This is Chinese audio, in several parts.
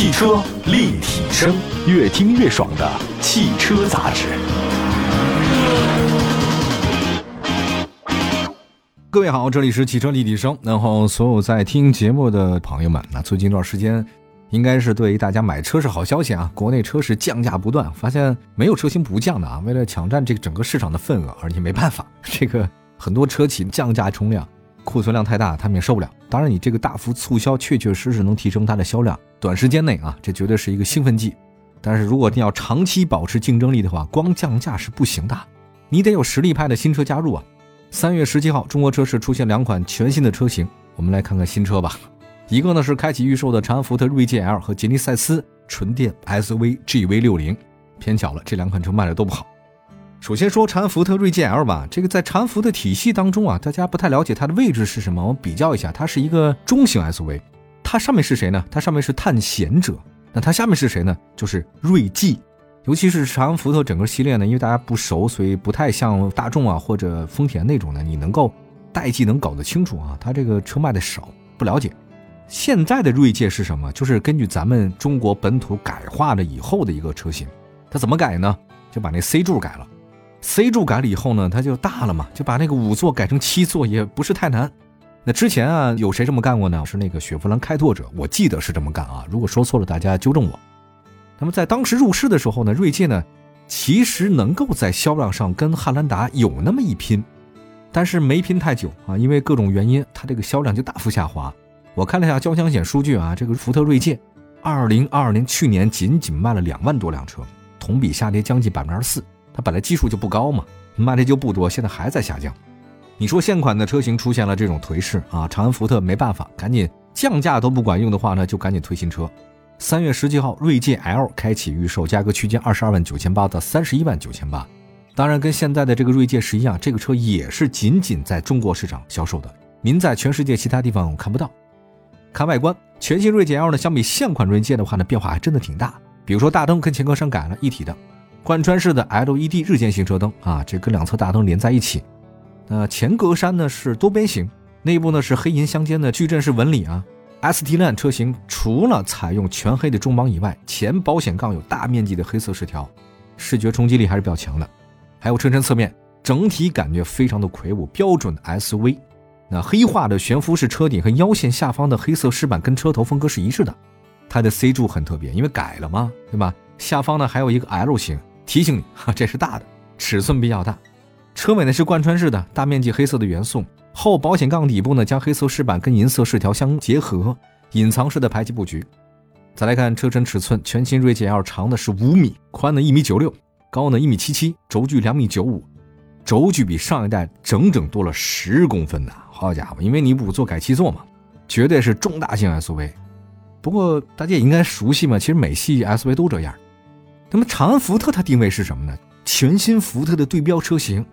汽车立体声，越听越爽的汽车杂志。各位好，这里是汽车立体声。然后，所有在听节目的朋友们，那最近一段时间，应该是对于大家买车是好消息啊！国内车市降价不断，发现没有车型不降的啊！为了抢占这个整个市场的份额，而且没办法，这个很多车企降价冲量。库存量太大，他们也受不了。当然，你这个大幅促销确确实实能提升它的销量，短时间内啊，这绝对是一个兴奋剂。但是，如果你要长期保持竞争力的话，光降价是不行的，你得有实力派的新车加入啊。三月十七号，中国车市出现两款全新的车型，我们来看看新车吧。一个呢是开启预售的长安福特锐界 L 和吉尼赛斯纯电 SUV GV60，偏巧了，这两款车卖的都不好。首先说长安福特锐界 L 吧，这个在长安福特体系当中啊，大家不太了解它的位置是什么。我们比较一下，它是一个中型 SUV，它上面是谁呢？它上面是探险者，那它下面是谁呢？就是锐际。尤其是长安福特整个系列呢，因为大家不熟，所以不太像大众啊或者丰田那种的，你能够代际能搞得清楚啊。它这个车卖的少，不了解。现在的锐界是什么？就是根据咱们中国本土改化了以后的一个车型。它怎么改呢？就把那 C 柱改了。C 柱改了以后呢，它就大了嘛，就把那个五座改成七座也不是太难。那之前啊，有谁这么干过呢？是那个雪佛兰开拓者，我记得是这么干啊。如果说错了，大家纠正我。那么在当时入市的时候呢，锐界呢，其实能够在销量上跟汉兰达有那么一拼，但是没拼太久啊，因为各种原因，它这个销量就大幅下滑。我看了一下交强险数据啊，这个福特锐界，二零二二年去年仅仅卖了两万多辆车，同比下跌将近百分之二十四。它本来基数就不高嘛，卖的就不多，现在还在下降。你说现款的车型出现了这种颓势啊，长安福特没办法，赶紧降价都不管用的话呢，就赶紧推新车。三月十七号，锐界 L 开启预售，价格区间二十二万九千八到三十一万九千八。当然，跟现在的这个锐界是一样，这个车也是仅仅在中国市场销售的，您在全世界其他地方看不到。看外观，全新锐界 L 呢，相比现款锐界的话呢，变化还真的挺大。比如说大灯跟前格栅改了一体的。贯穿式的 LED 日间行车灯啊，这跟两侧大灯连在一起。那前格栅呢是多边形，内部呢是黑银相间的矩阵式纹理啊。ST Line 车型除了采用全黑的中网以外，前保险杠有大面积的黑色饰条，视觉冲击力还是比较强的。还有车身侧面，整体感觉非常的魁梧，标准的 S V。那黑化的悬浮式车顶和腰线下方的黑色饰板跟车头风格是一致的。它的 C 柱很特别，因为改了嘛，对吧？下方呢还有一个 L 型。提醒你 哈，这是大的，尺寸比较大。车尾呢是贯穿式的，大面积黑色的元素。后保险杠底部呢将黑色饰板跟银色饰条相结合，隐藏式的排气布局。再来看车身尺寸，全新锐界 L 长的是五米，宽呢一米九六，高呢一米七七，轴距两米九五，轴距比上一代整整多了十公分呐！好家伙，因为你五座改七座嘛，绝对是中大型 SUV。不过大家也应该熟悉嘛，其实美系 SUV 都这样。那么长安福特它定位是什么呢？全新福特的对标车型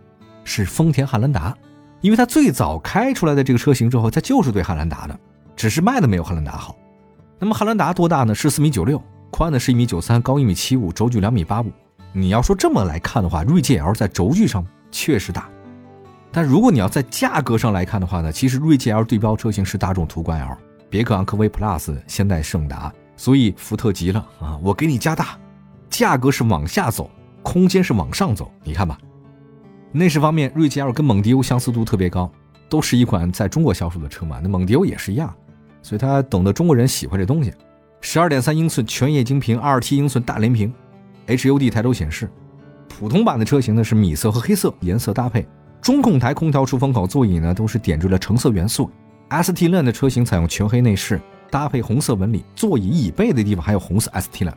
是丰田汉兰达，因为它最早开出来的这个车型之后，它就是对汉兰达的，只是卖的没有汉兰达好。那么汉兰达多大呢？是四米九六，宽呢是一米九三，高一米七五，轴距两米八五。你要说这么来看的话，锐界 L 在轴距上确实大，但如果你要在价格上来看的话呢，其实锐界 L 对标车型是大众途观 L、别克昂科威 Plus、现代胜达，所以福特急了啊，我给你加大。价格是往下走，空间是往上走。你看吧，内饰方面，锐界 L 跟蒙迪欧相似度特别高，都是一款在中国销售的车嘛。那蒙迪欧也是一样，所以它懂得中国人喜欢这东西。十二点三英寸全液晶屏，二十七英寸大连屏，HUD 抬头显示。普通版的车型呢是米色和黑色颜色搭配，中控台、空调出风口、座椅呢都是点缀了橙色元素。ST Line 的车型采用全黑内饰，搭配红色纹理，座椅椅背的地方还有红色 ST Line。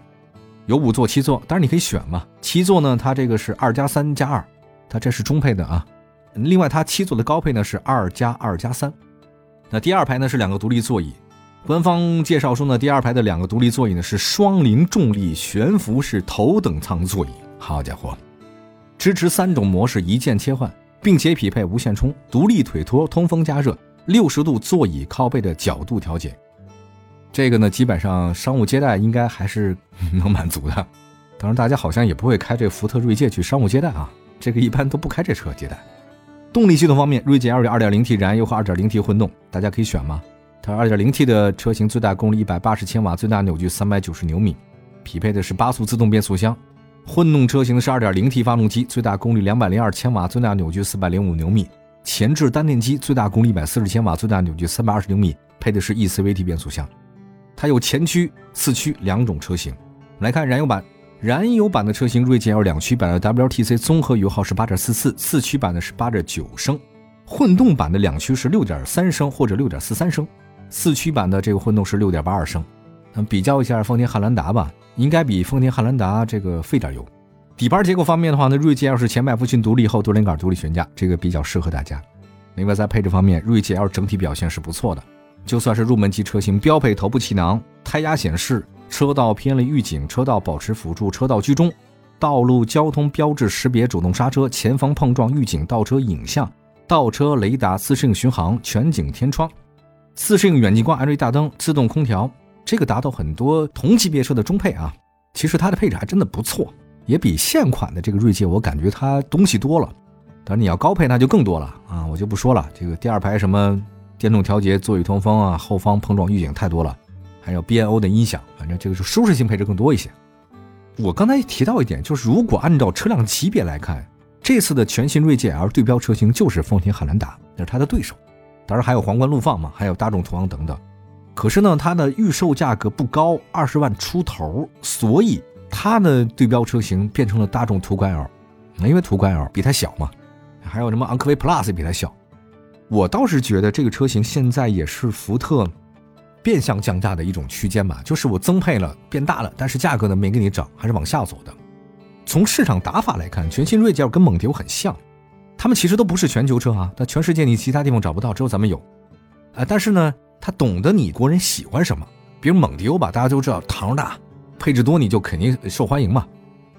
有五座、七座，当然你可以选嘛。七座呢，它这个是二加三加二，它这是中配的啊。另外，它七座的高配呢是二加二加三。那第二排呢是两个独立座椅。官方介绍说呢，第二排的两个独立座椅呢是双零重力悬浮式头等舱座椅。好家伙，支持三种模式一键切换，并且匹配无线充、独立腿托、通风加热、六十度座椅靠背的角度调节。这个呢，基本上商务接待应该还是能满足的。当然，大家好像也不会开这福特锐界去商务接待啊，这个一般都不开这车接待。动力系统方面，锐界 L 2.0T 燃油和 2.0T 混动，大家可以选吗？它 2.0T 的车型最大功率180千瓦，最大扭矩390牛米，匹配的是八速自动变速箱。混动车型的是 2.0T 发动机，最大功率202千瓦，最大扭矩405牛米。前置单电机，最大功率140千瓦，最大扭矩320牛米，配的是 eCVT 变速箱。它有前驱、四驱两种车型。来看燃油版，燃油版的车型锐界 L 两驱版的 WTC 综合油耗是8.44，四四驱版的是8.9升，混动版的两驱是6.3升或者6.43升，四驱版的这个混动是6.82升。那比较一下丰田汉兰达吧，应该比丰田汉兰达这个费点油。底盘结构方面的话呢，锐界 L 是前麦弗逊独立后多连杆独立悬架，这个比较适合大家。另外在配置方面，锐界 L 整体表现是不错的，就算是入门级车型，标配头部气囊、胎压显示、车道偏离预警、车道保持辅助、车道居中、道路交通标志识别、主动刹车、前方碰撞预警、倒车影像、倒车雷达、自适应巡航、全景天窗、自适应远近光 LED 大灯、自动空调，这个达到很多同级别车的中配啊。其实它的配置还真的不错。也比现款的这个锐界，我感觉它东西多了。当然你要高配那就更多了啊，我就不说了。这个第二排什么电动调节、座椅通风啊，后方碰撞预警太多了，还有 B N O 的音响，反正这个是舒适性配置更多一些。我刚才提到一点，就是如果按照车辆级别来看，这次的全新锐界 L 对标车型就是丰田汉兰达，那是它的对手。当然还有皇冠陆放嘛，还有大众途昂等等。可是呢，它的预售价格不高，二十万出头，所以。它的对标车型变成了大众途观 L，因为途观 L 比它小嘛，还有什么昂科威 Plus 比它小。我倒是觉得这个车型现在也是福特变相降价的一种区间吧，就是我增配了变大了，但是价格呢没给你涨，还是往下走的。从市场打法来看，全新锐界跟蒙迪欧很像，他们其实都不是全球车啊，但全世界你其他地方找不到，只有咱们有。啊，但是呢，他懂得你国人喜欢什么，比如蒙迪欧吧，大家都知道膛大。配置多你就肯定受欢迎嘛，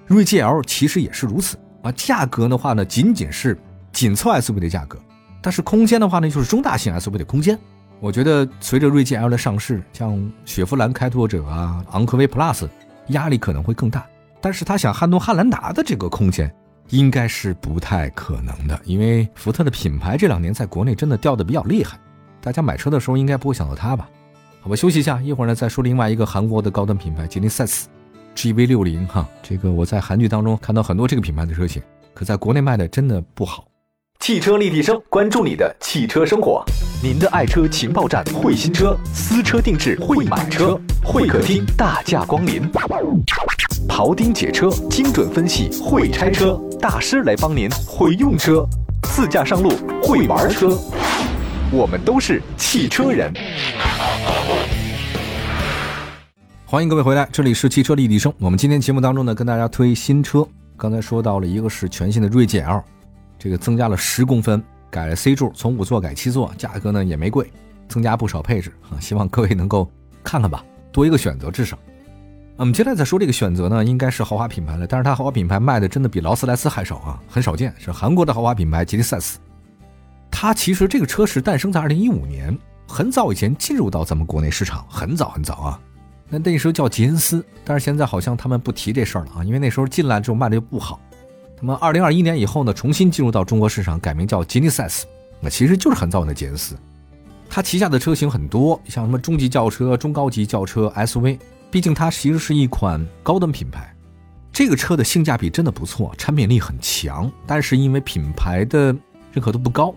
锐界 L 其实也是如此啊。价格的话呢，仅仅是紧凑 SUV 的价格，但是空间的话呢，就是中大型 SUV 的空间。我觉得随着锐界 L 的上市，像雪佛兰开拓者啊、昂科威 Plus，压力可能会更大。但是他想撼动汉兰达的这个空间，应该是不太可能的，因为福特的品牌这两年在国内真的掉的比较厉害，大家买车的时候应该不会想到它吧。好吧，休息一下，一会儿呢再说另外一个韩国的高端品牌吉利赛斯，GV 六零哈，这个我在韩剧当中看到很多这个品牌的车型，可在国内卖的真的不好。汽车立体声，关注你的汽车生活，您的爱车情报站，会新车，私车定制，会买车，会客厅大驾光临，庖丁解车，精准分析，会拆车大师来帮您，会用车，自驾上路，会玩车，我们都是汽车人。欢迎各位回来，这里是汽车立体声。我们今天节目当中呢，跟大家推新车。刚才说到了一个是全新的锐界 L，这个增加了十公分，改了 C 柱，从五座改七座，价格呢也没贵，增加不少配置啊。希望各位能够看看吧，多一个选择至少。我们接下来再说这个选择呢，应该是豪华品牌了，但是它豪华品牌卖的真的比劳斯莱斯还少啊，很少见，是韩国的豪华品牌吉利赛斯。它其实这个车是诞生在二零一五年，很早以前进入到咱们国内市场，很早很早啊。那那时候叫吉恩斯，但是现在好像他们不提这事儿了啊，因为那时候进来之后卖的就不好。那么二零二一年以后呢，重新进入到中国市场，改名叫吉尼赛斯，那其实就是很早的吉恩斯。它旗下的车型很多，像什么中级轿车、中高级轿车、SUV，毕竟它其实是一款高端品牌。这个车的性价比真的不错，产品力很强，但是因为品牌的认可度不高，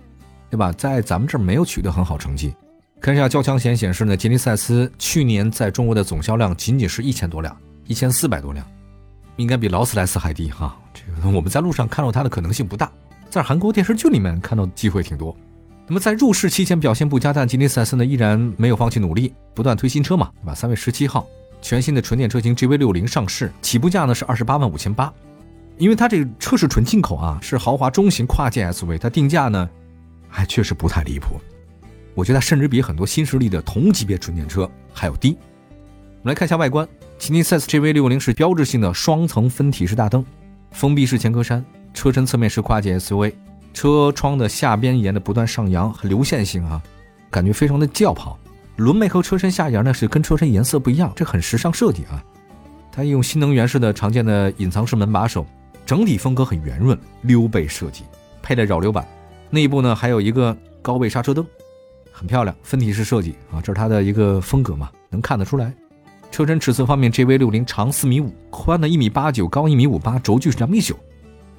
对吧？在咱们这儿没有取得很好成绩。看一下交强险显示呢，吉尼赛斯去年在中国的总销量仅仅是一千多辆，一千四百多辆，应该比劳斯莱斯还低哈。这个我们在路上看到它的可能性不大，在韩国电视剧里面看到机会挺多。那么在入市期间表现不佳，但吉尼赛斯呢依然没有放弃努力，不断推新车嘛，对吧？三月十七号，全新的纯电车型 GV 六零上市，起步价呢是二十八万五千八，因为它这个车是纯进口啊，是豪华中型跨界 SUV，它定价呢还确实不太离谱。我觉得甚至比很多新势力的同级别纯电车还要低。我们来看一下外观，吉尼赛斯 GV60 是标志性的双层分体式大灯，封闭式前格栅，车身侧面是跨界 SUV，车窗的下边沿的不断上扬，很流线型啊，感觉非常的轿跑。轮眉和车身下沿呢是跟车身颜色不一样，这很时尚设计啊。它用新能源式的常见的隐藏式门把手，整体风格很圆润，溜背设计，配的扰流板，内部呢还有一个高位刹车灯。很漂亮，分体式设计啊，这是它的一个风格嘛，能看得出来。车身尺寸方面，JV 六零长四米五，宽的一米八九，高一米五八，轴距是两米九。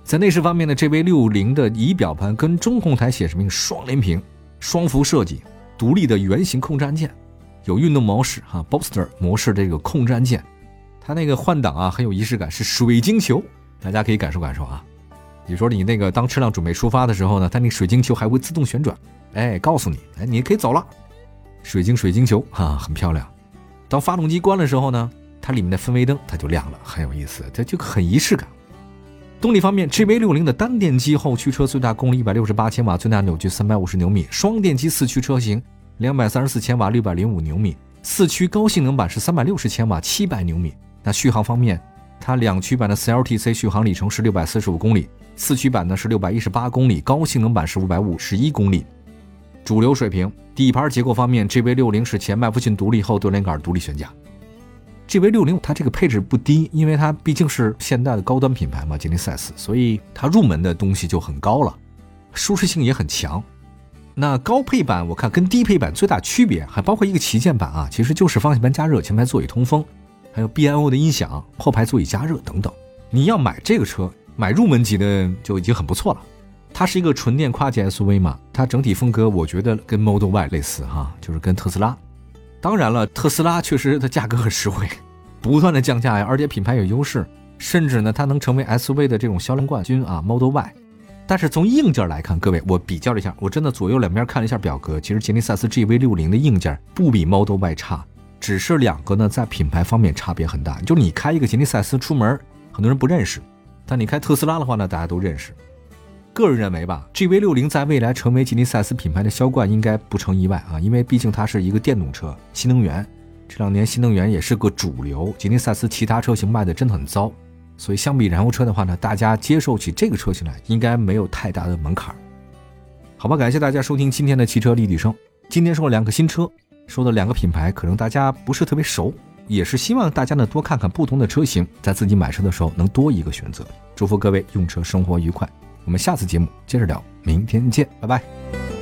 在内饰方面呢，JV 六零的仪表盘跟中控台显示屏双联屏，双幅设计，独立的圆形控制按键，有运动模式哈，Booster 模式这个控制按键，它那个换挡啊很有仪式感，是水晶球，大家可以感受感受啊。比如说你那个当车辆准备出发的时候呢，它那个水晶球还会自动旋转，哎，告诉你，哎，你可以走了。水晶水晶球哈，很漂亮。当发动机关的时候呢，它里面的氛围灯它就亮了，很有意思，这就很仪式感。动力方面，GV60 的单电机后驱车最大功率一百六十八千瓦，最大扭矩三百五十牛米；双电机四驱车型两百三十四千瓦，六百零五牛米。四驱高性能版是三百六十千瓦，七百牛米。那续航方面，它两驱版的 CLTC 续航里程是六百四十五公里，四驱版呢是六百一十八公里，高性能版是五百五十一公里。主流水平。底盘结构方面，GV60 是前麦弗逊独立后多连杆独立悬架。GV60 它这个配置不低，因为它毕竟是现代的高端品牌嘛，吉利赛斯，所以它入门的东西就很高了，舒适性也很强。那高配版我看跟低配版最大区别，还包括一个旗舰版啊，其实就是方向盘加热、前排座椅通风，还有 BNO 的音响、后排座椅加热等等。你要买这个车，买入门级的就已经很不错了。它是一个纯电跨界 SUV 嘛，它整体风格我觉得跟 Model Y 类似哈，就是跟特斯拉。当然了，特斯拉确实它价格很实惠，不断的降价呀，而且品牌有优势，甚至呢它能成为 SUV 的这种销量冠军啊，Model Y。但是从硬件来看，各位我比较了一下，我真的左右两边看了一下表格，其实吉利赛斯 GV60 的硬件不比 Model Y 差，只是两个呢在品牌方面差别很大。就是你开一个吉利赛斯出门，很多人不认识，但你开特斯拉的话呢，大家都认识。个人认为吧，GV60 在未来成为吉利赛斯品牌的销冠应该不成意外啊，因为毕竟它是一个电动车，新能源，这两年新能源也是个主流。吉利赛斯其他车型卖的真的很糟，所以相比燃油车的话呢，大家接受起这个车型来应该没有太大的门槛。好吧，感谢大家收听今天的汽车立体声。今天说了两个新车，说的两个品牌，可能大家不是特别熟，也是希望大家呢多看看不同的车型，在自己买车的时候能多一个选择。祝福各位用车生活愉快。我们下次节目接着聊明天见拜拜。